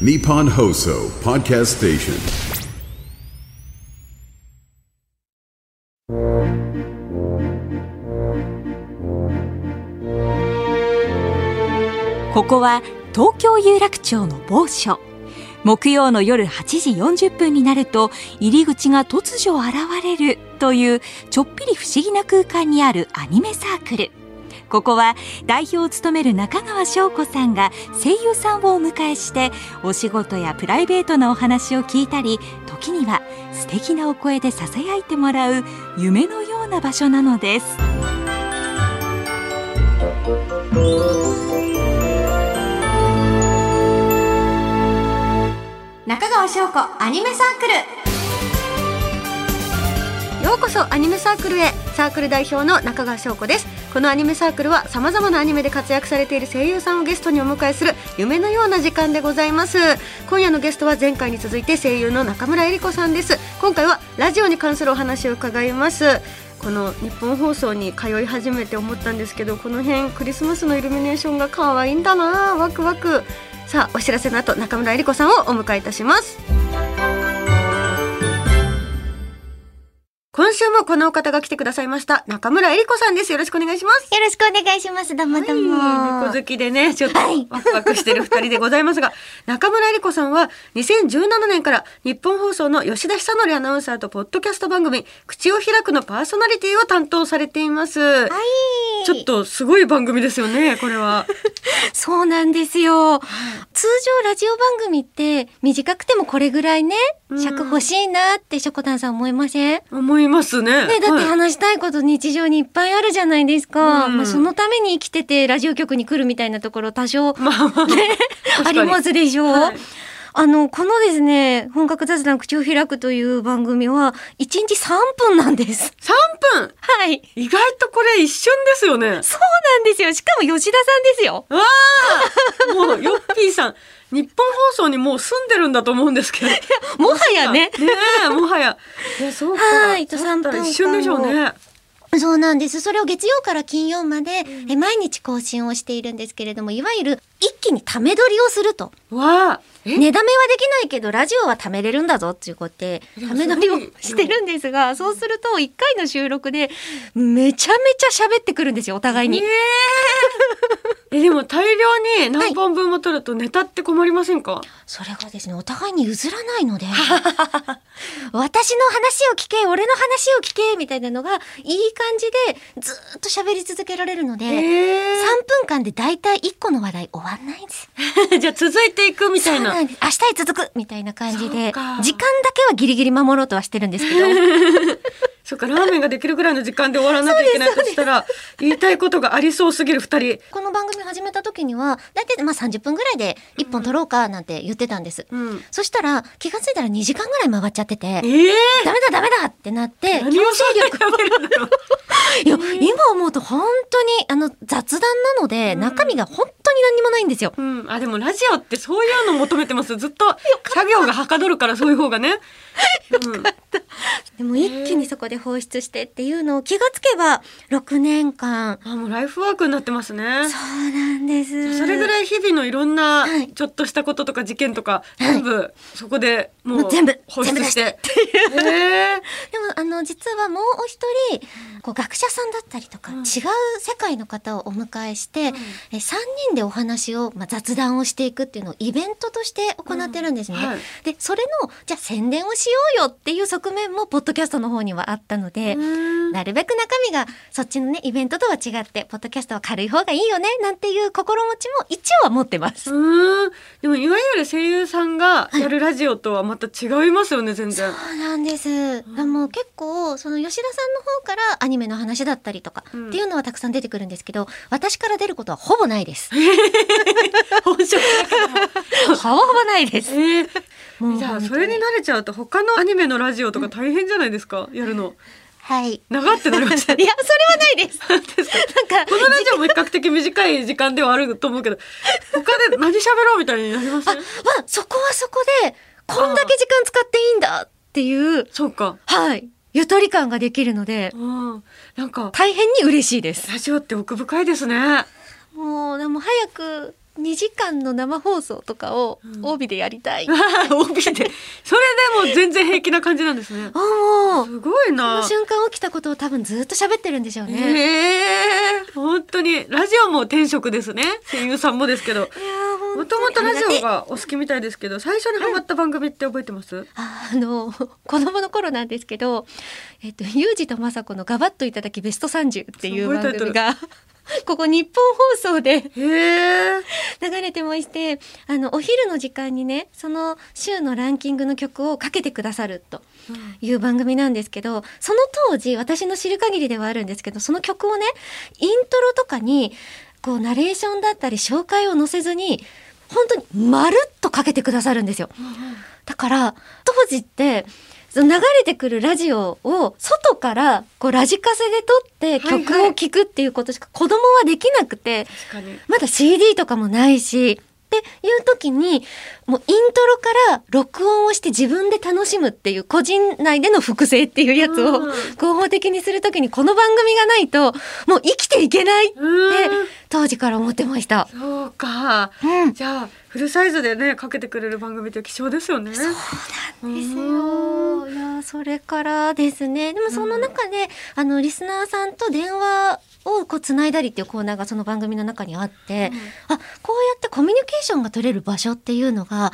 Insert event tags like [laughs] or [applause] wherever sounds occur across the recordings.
Nippon Hoso Podcast Station. ここは東京有楽町の某所木曜の夜8時40分になると入り口が突如現れるというちょっぴり不思議な空間にあるアニメサークルここは代表を務める中川翔子さんが声優さんをお迎えしてお仕事やプライベートなお話を聞いたり時には素敵なお声でささやいてもらう夢のような場所なのです。中川翔子アニメサークル。ようこそアニメサークルへ。サークル代表の中川翔子ですこのアニメサークルはさまざまなアニメで活躍されている声優さんをゲストにお迎えする夢のような時間でございます。今夜のゲストは前回に続いて声優の中村江里子さんです。今回はラジオに関するお話を伺います。この日本放送に通い始めて思ったんですけどこの辺クリスマスのイルミネーションが可愛いんだなワクワク。さあお知らせの後中村えり子さんをお迎えいたします。週もこのお方が来てくださいました。中村えり子さんです。よろしくお願いします。よろしくお願いします。どうもどうも。はい、猫好きでねちょっとワクワクしてる二人でございますが、[laughs] 中村えり子さんは2017年から日本放送の吉田久典アナウンサーとポッドキャスト番組口を開くのパーソナリティを担当されています、はい。ちょっとすごい番組ですよねこれは。[laughs] そうなんですよ。通常ラジオ番組って短くてもこれぐらいね、うん。尺欲しいなってしょこたんさん思いません？思いますね。ね、だってはい。話したいこと日常にいっぱいあるじゃないですか。うん。まあ、そのために生きててラジオ局に来るみたいなところ多少ねありますでしょう、はい。あの、このですね、本格雑談口を開くという番組は1日3分なんです。3分？はい。意外とこれ一瞬ですよね。そうなんですよ。しかも吉田さんですよ。ああ！もうヨッピーさん日本放送にもう住んでるんだと思うんですけど。もはやね。ねえもはや。[laughs] いやそうか。はいとだったら3分間を一瞬でしょうね。そうなんです。それを月曜から金曜まで、え毎日更新をしているんですけれども、いわゆる一気にため撮りをすると。わあ。え？寝だめはできないけど、ラジオはためれるんだぞっていうことで、ため撮りをしてるんですが、そうすると1回の収録でめちゃめちゃ喋ってくるんですよ、お互いに。えええでも大量に何本分も取るとネタって困りませんか、それがですね、お互いに譲らないので、[laughs] 私の話を聞け、俺の話を聞け、みたいなのが、いい感じでずーっと喋り続けられるので、え3分間で大体1個の話題終わんないんです。え [laughs] じゃあ続いていくみたいな。明日へ続くみたいな感じで、か。時間だけはギリギリ守ろうとはしてるんですけど、[laughs] そっかラーメンができるぐらいの時間で終わらなきゃいけないとしたら [laughs] 言いたいことがありそうすぎる二人。この番組始めた時には、大体まあ30分ぐらいで1本撮ろうかなんて言ってたんです。うん。そしたら、気がついたら2時間ぐらい回っちゃってて、ええダメだダメだってなって、何をそんなにやめるのよいや、今思うと本当にあの雑談なので、中身が本当に何にもないんですよ。うん、あでもラジオってそういうの求めてます。ずっと作業がはかどるからそういう方がね、うん、でも一気にそこで放出してっていうのを気がつけば6年間。あもうライフワークになってますね。そうなんです。それぐらい日々のいろんなはい。ちょっとしたこととか事件とか全部そこでもう全部放出して。[laughs] へえでもあの実はもうお一人こう学者さんだったりとか、うん違う世界の方をお迎えして、え3人でお話を、まあ、雑談をしていくっていうのをイベントとして行ってるんですね。うんはいでそれのじゃあ宣伝をしようよっていう側面もポッドキャストの方にはあったので。うんなるべく中身がそっちのねイベントとは違ってポッドキャストは軽い方がいいよねなんていう心持ちも一応は持ってます。うんでもいわゆる声優さんがやるラジオとはまた違いますよね全然そうなんです。でも結構その吉田さんの方からアニメの話だったりとかうん。っていうのはたくさん出てくるんですけど、私から出ることはほぼないです。[laughs] 本職だからほぼほぼないです。えー。もうじゃあそれに慣れちゃうと他のアニメのラジオとか大変じゃないですか、やるの。はい。長ってなりません [laughs] いや、それはないです。[laughs] ですか？なんか、このラジオも比較的短い時間ではあると思うけど他で何喋ろうみたいになりません？まあ、そこはそこで、こんだけ時間使っていいんだっていう、そうか。はい。ゆとり感ができるので、うんなんか大変に嬉しいです。ラジオって奥深いですね。もう、でも早く2時間の生放送とかをうん。帯でやりたい。[laughs] 帯で。それでも全然平気な感じなんですね。[laughs] あもうすごいそなの瞬間起きたことを多分ずっと喋ってるんでしょうね。へえ本当に。ラジオも転職ですね。声優さんもですけどもともとラジオがお好きみたいですけど最初にハマった番組って覚えてます、あの [laughs] 子供の頃なんですけど、えっとユージと雅子のガバッといただきベスト30っていう番組が [laughs] ここ日本放送で流れてましてあのお昼の時間にねその週のランキングの曲をかけてくださるという番組なんですけどその当時私の知る限りではあるんですけどその曲をねイントロとかにこうナレーションだったり紹介を載せずに本当にまるっとかけてくださるんですよ。だから当時って流れてくるラジオを外からこうラジカセで撮って曲を聴くっていうことしか子供はできなくて、確かに。まだ CD とかもないしっていう時にもうイントロから録音をして自分で楽しむっていう個人内での複製っていうやつをうん。合法的にする時にこの番組がないともう生きていけないってうん当時から思ってました。そうか。うん。じゃあフルサイズでねかけてくれる番組って貴重ですよね。そうですよ。いやそれからですね。でもその中で、あのリスナーさんと電話をこうつないだりっていうコーナーがその番組の中にあって、あこうやってコミュニケーションが取れる場所っていうのが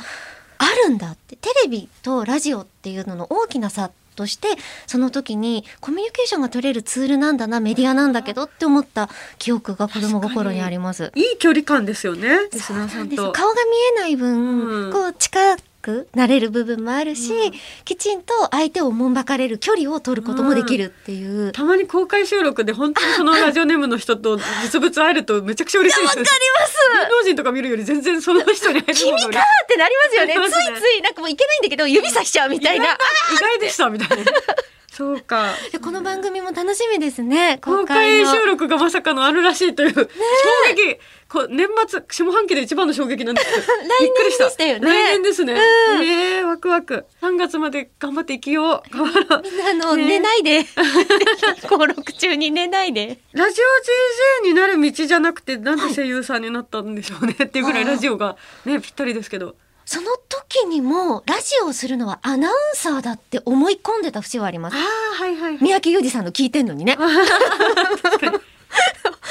あるんだって。テレビとラジオっていうのの大きな差としてその時にコミュニケーションが取れるツールなんだなメディアなんだけどって思った記憶が子供心にあります。いい距離感ですよねリスナーさなんですんと顔が見えない分、うんこう近くなれる部分もあるし、うんきちんと相手をおもんばかれる距離を取ることもできるっていう。たまに公開収録で本当にそのラジオネームの人と実物会えるとめちゃくちゃ嬉しいですよね。芸能人とか見るより全然その人に会える君かってなりますよね。[laughs] ねいついなんかもういけないんだけど指さしちゃうみたいな。意外でしたみたいな。そうか。でこの番組も楽しみですね。公開の収録がまさかのあるらしいという衝撃。こう年末下半期で一番の衝撃なんです [laughs] よ。びっくりした。でしたよね来年ですね。うんええワクワク。3月まで頑張って生きよう。[laughs] みんなあの、ね寝ないで [laughs] 登録中に寝ないで。ラジオ JJ になる道じゃなくてなんで声優さんになったんでしょうねっていうぐらいラジオがねぴったりですけど。その時にもラジオをするのはアナウンサーだって思い込んでた節はありますあ。あはいはいはい。三宅裕二さんの聞いてんのにね。[laughs] 確かに。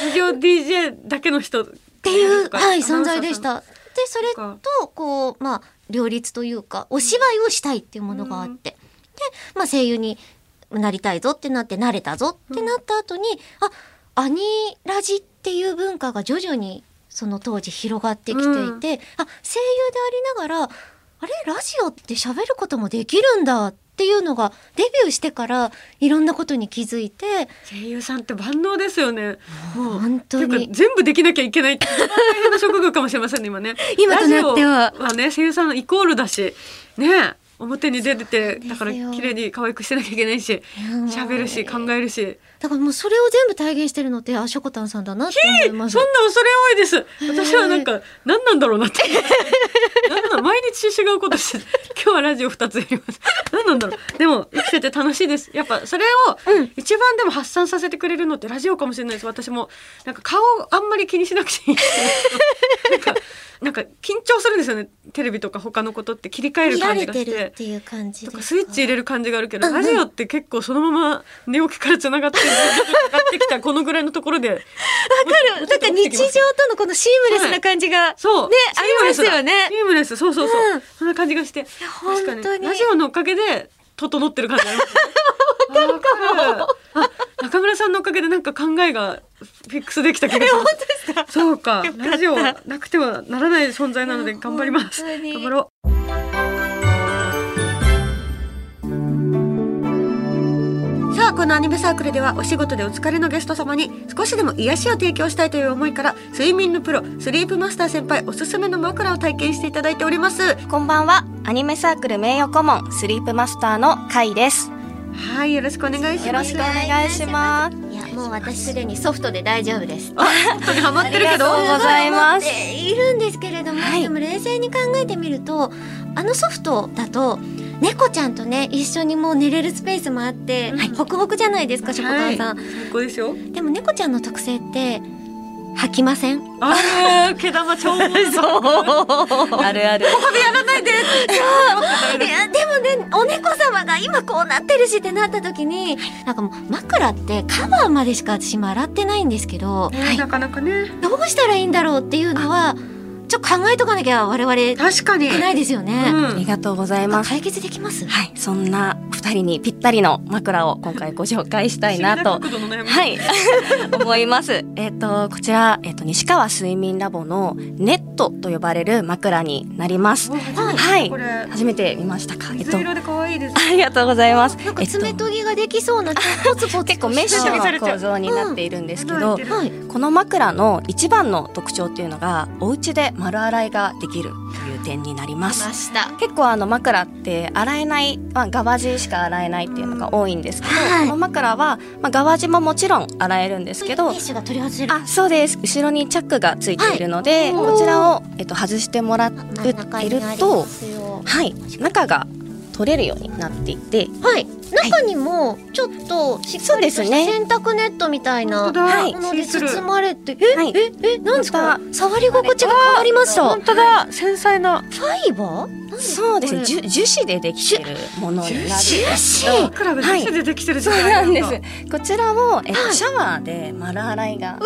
ラジオ DJ だけの人っっていう、はい、存在でし。た。で、それと、こう、まあ、両立というか、お芝居をしたいっていうものがあって、で、まあ、声優になりたいぞってなって、慣れたぞってなった後に、あ、アニラジっていう文化が徐々に、その当時広がってきていて、あ、声優でありながら、あれ？ラジオって喋ることもできるんだっていうのが、デビューしてから、いろんなことに気づいて、声優さんって万能ですよね。もう本当に。全部できなきゃいけない大変な職業かもしれませんね今ね。[laughs] 今となっては。ラジオはね声優さんのイコールだしね。表に出ててだから綺麗に可愛くしてなきゃいけないし喋るし考えるし。だからもうそれを全部体現してるのってあしょこたんさんだなって思いますそんな恐れ多いです。私はなんか何なんだろうなって。何 [laughs] なん毎日違うことして [laughs] 今日はラジオ二つやります。何なんだろう。でも生きてて楽しいです。やっぱそれを一番でも発散させてくれるのってラジオかもしれないです。私もなんか顔あんまり気にしなくていい。[laughs] なんかなんか緊張するんですよね。テレビとか他のことって切り替える感じがしてっ。ていう感じスイッチ入れる感じがあるけど、ラジオって結構そのまま寝起きからつながって上がってきたこのぐらいのところで。わかる。なんか日常とのこのシームレスな感じが、そう。ねありますよね。シームレス。そうそうそう、うん。そんな感じがして。確かに。ラジオのおかげで整ってる感じありますねわか中村さんのおかげでなんか考えがフィックスできた気がします。そうか。ラジオなくてはならない存在なので頑張ります。頑張ろさあこのアニメサークルではお仕事でお疲れのゲスト様に少しでも癒しを提供したいという思いから睡眠のプロスリープマスター先輩おすすめの枕を体験していただいております。こんばんは。アニメサークル名誉顧問、スリープマスターのカイです。はいよろしくお願いします。よろしくお願いします。いやもう私すでにソフトで大丈夫です。う本当にハマってるけど。ありがとうございます。いるんですけれども、はい。でも冷静に考えてみるとあのソフトだと猫ちゃんとね一緒にもう寝れるスペースもあって、ホクホクじゃないですかしょこたんさん、最高ですよでも猫ちゃんの特性って吐きません？あー毛玉超物そう。あるある。やらないで。いやでもねお猫様が今こうなってるしってなった時になんかもう枕ってカバーまでしか私も洗ってないんですけど、ねなかなかね。どうしたらいいんだろうっていうのはちょっと考えとかなきゃ我々い確かにけないですよね。うんありがとうございます。解決できます？はい、そんな二人にぴったりの枕を今回ご紹介したいなと。はい、[laughs] 思います。えっ、と、こちら、えっ、と、西川睡眠ラボのネットと呼ばれる枕になります。はい。これ。初めて見ましたか？えっと、水色で可愛いですありがとうございます。なんかえっと爪研ぎができそうな結構メッシュの構造になっているんですけど、この枕の一番の特徴っていうのが、お家で丸洗いができるという点になります。結構あの枕って洗えない、まあ、側地しか洗えないっていうのが多いんですけど、はい。この枕は、まあ、側地ももちろん洗えるんですけど。あそうです。後ろにチャックがついているので、はい。こちらを、えっと、外してもらっているとはい。中が取れるようになっていてはい。中にもちょっとしっかりとしたそうですね洗濯ネットみたいなもので包まれて、え、はい。え、え、なんですか？ま触り心地が変わりました。フ本当だ。繊細な。ァイバー？そうですね。樹樹脂でできてるものになるんですけど。枕が樹脂でできてるそうなんでだす。こちらを、えシャワーで丸洗いが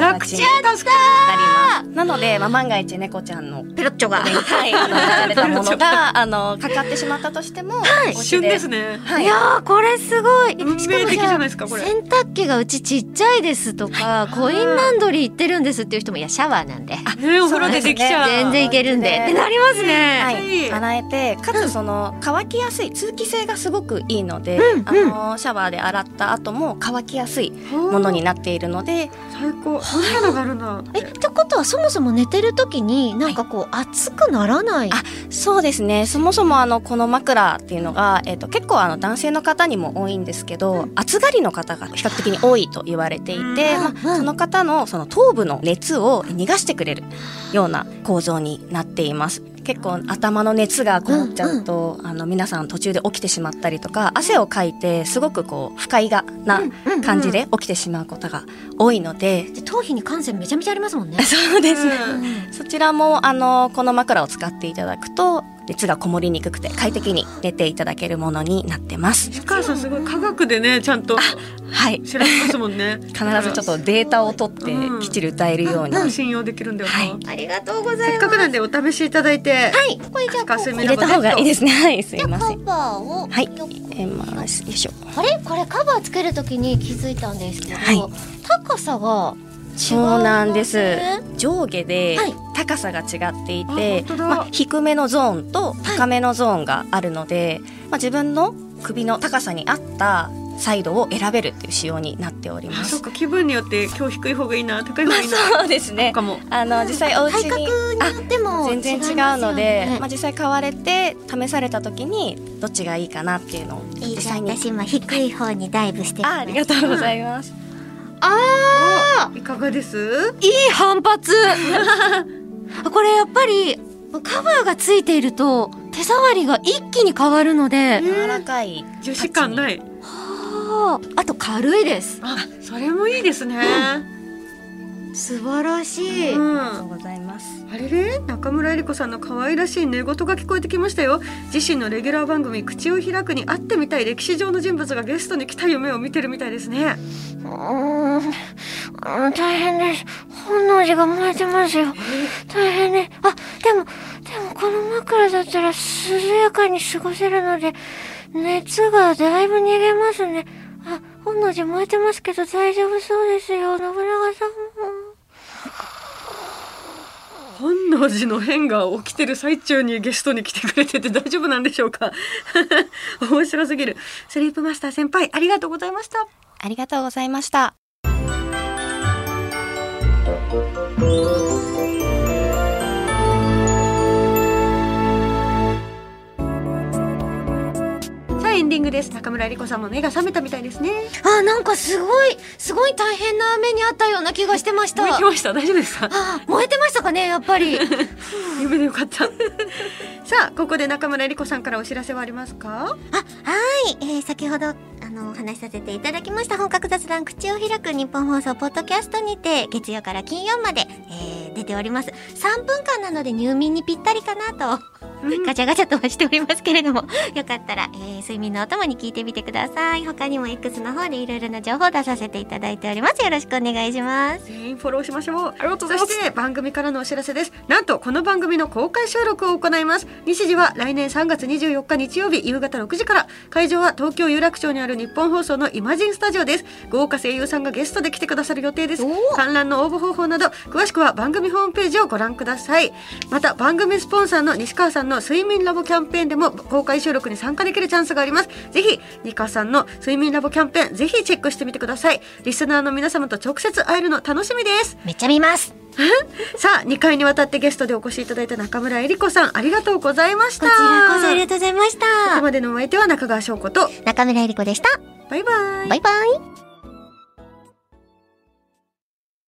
楽ちん助かななので、まあ、万が一猫ちゃんのペロッチョが。はい、あのやられたもの [laughs] が、あの、かかってしまったとしても、る旬ですね。はい。いやーこれすごい。運命的じゃないですかこれ。洗濯機がうちちっちゃいですとか、コインランドリー行ってるんですっていう人もいやシャワーなんで。ねお風呂でできちゃう。全然いけるんで。ってなりますね。はい、洗えて、かつその乾きやすい通気性がすごくいいので、うんあのシャワーで洗った後も乾きやすいものになっているので、最高。こんなのがあるんだえってことはそもそも寝てる時になんかこう熱くならない？あそうですね。そもそもあのこの枕っていうのが、えっ、と結構あの男性の方にも多いんですけど、暑がりの方が比較的に多いと言われていて、まあその方のその頭部の熱を逃がしてくれるような構造になっています。結構頭の熱がこもっちゃうと、あの皆さん途中で起きてしまったりとか汗をかいてすごくこう不快がな感じで起きてしまうことが多いので、で頭皮に感染めちゃめちゃありますもんね。[laughs] そうですね。うんそちらもあのこの枕を使っていただくと熱がこもりにくくて快適に寝ていただけるものになってます。石川さんすごい科学でねちゃんとはい。調べますもんね必ずちょっとデータを取ってきっちり歌えるように。信用できるんだよ、はいありがとうございます。せっか。くなんでお試しいただいてはい。これじゃあ入れた方がいいですね。はい、すいません。バーをはい、入れます。よいしょ。あれこれカバーつけるときに気づいたんですけど、はい高さが違そうなんです。上下ではい高さが違っていあて、まあ、低めのゾーンと高めのゾーンがあるので、まあ、自分の首の高さに合ったサイドを選べるっていう仕様になっておりまあそっす。か気分によって今日低い方がいいな高い方まあがいいな。そうですね。かもあの実際お家体によっても全然違うので、ね。まあ、実際買われて試された時にどっちがいいかなっていうのをいい。じゃん実際に私今低い方にダイブしてあありがとうございます、あいかがです？ーいい反発 [laughs] これやっぱりカバーがついていると手触りが一気に変わるので、柔らかい。樹脂感ない。はあ。あと軽いです。あそれもいいですね、素晴らしい、うん。ありがとうございます。あれれ？中村えり子さんの可愛らしい寝言が聞こえてきましたよ。自身のレギュラー番組「口を開く」に会ってみたい歴史上の人物がゲストに来た夢を見てるみたいですね。うーん。大変です本能寺が燃えてますよ。大変ね。あでもでもこの枕だったら涼やかに過ごせるので熱がだいぶ逃げますね。あ本能寺燃えてますけど大丈夫そうですよ。信長さんも本能寺の変が起きてる最中にゲストに来てくれてて大丈夫なんでしょうか。[laughs] 面白すぎる。スリープマスター先輩ありがとうございました。ありがとうございましたです。中村えり子さんも目が覚めたみたいですね。あなんかすごいすごい大変な目にあったような気がしてました。燃えてました。大丈夫ですか？あ燃えてましたかねやっぱり。[laughs] 夢でよかった。[laughs] さあここで中村えり子さんからお知らせはありますか？はい、えー先ほどああのお話しさせていただきました本格雑談口を開く日本放送ポッドキャストにて月曜から金曜まで、えー、出ております。3分間なので入眠にぴったりかなとガチャガチャとはしておりますけれども [laughs] よかったら、えー、睡眠のお供に聞いてみてください。他にも X の方でいろいろな情報を出させていただいております。よろしくお願いします。全員フォローしましょう。ありがとうございます。そして番組からのお知らせです。なんとこの番組の公開収録を行います。日時は来年3月24日日曜日夕方6時から。会場は東京有楽町にある日本放送のイマジンスタジオです。豪華声優さんがゲストで来てくださる予定です。観覧の応募方法など詳しくは番組ホームページをご覧ください。また番組スポンサーの西川さんの睡眠ラボキャンペーンでも公開収録に参加できるチャンスがあります。ぜひ西川さんの睡眠ラボキャンペーンぜひチェックしてみてください。リスナーの皆様と直接会えるの楽しみです。めっちゃ見ます。[laughs] さあ2回にわたってゲストでお越しいただいた中村えり子さんありがとうございました。こちらこそありがとうございましここたまでのお相手は中川翔子と中村えり子でした。バイバイ。バイバイ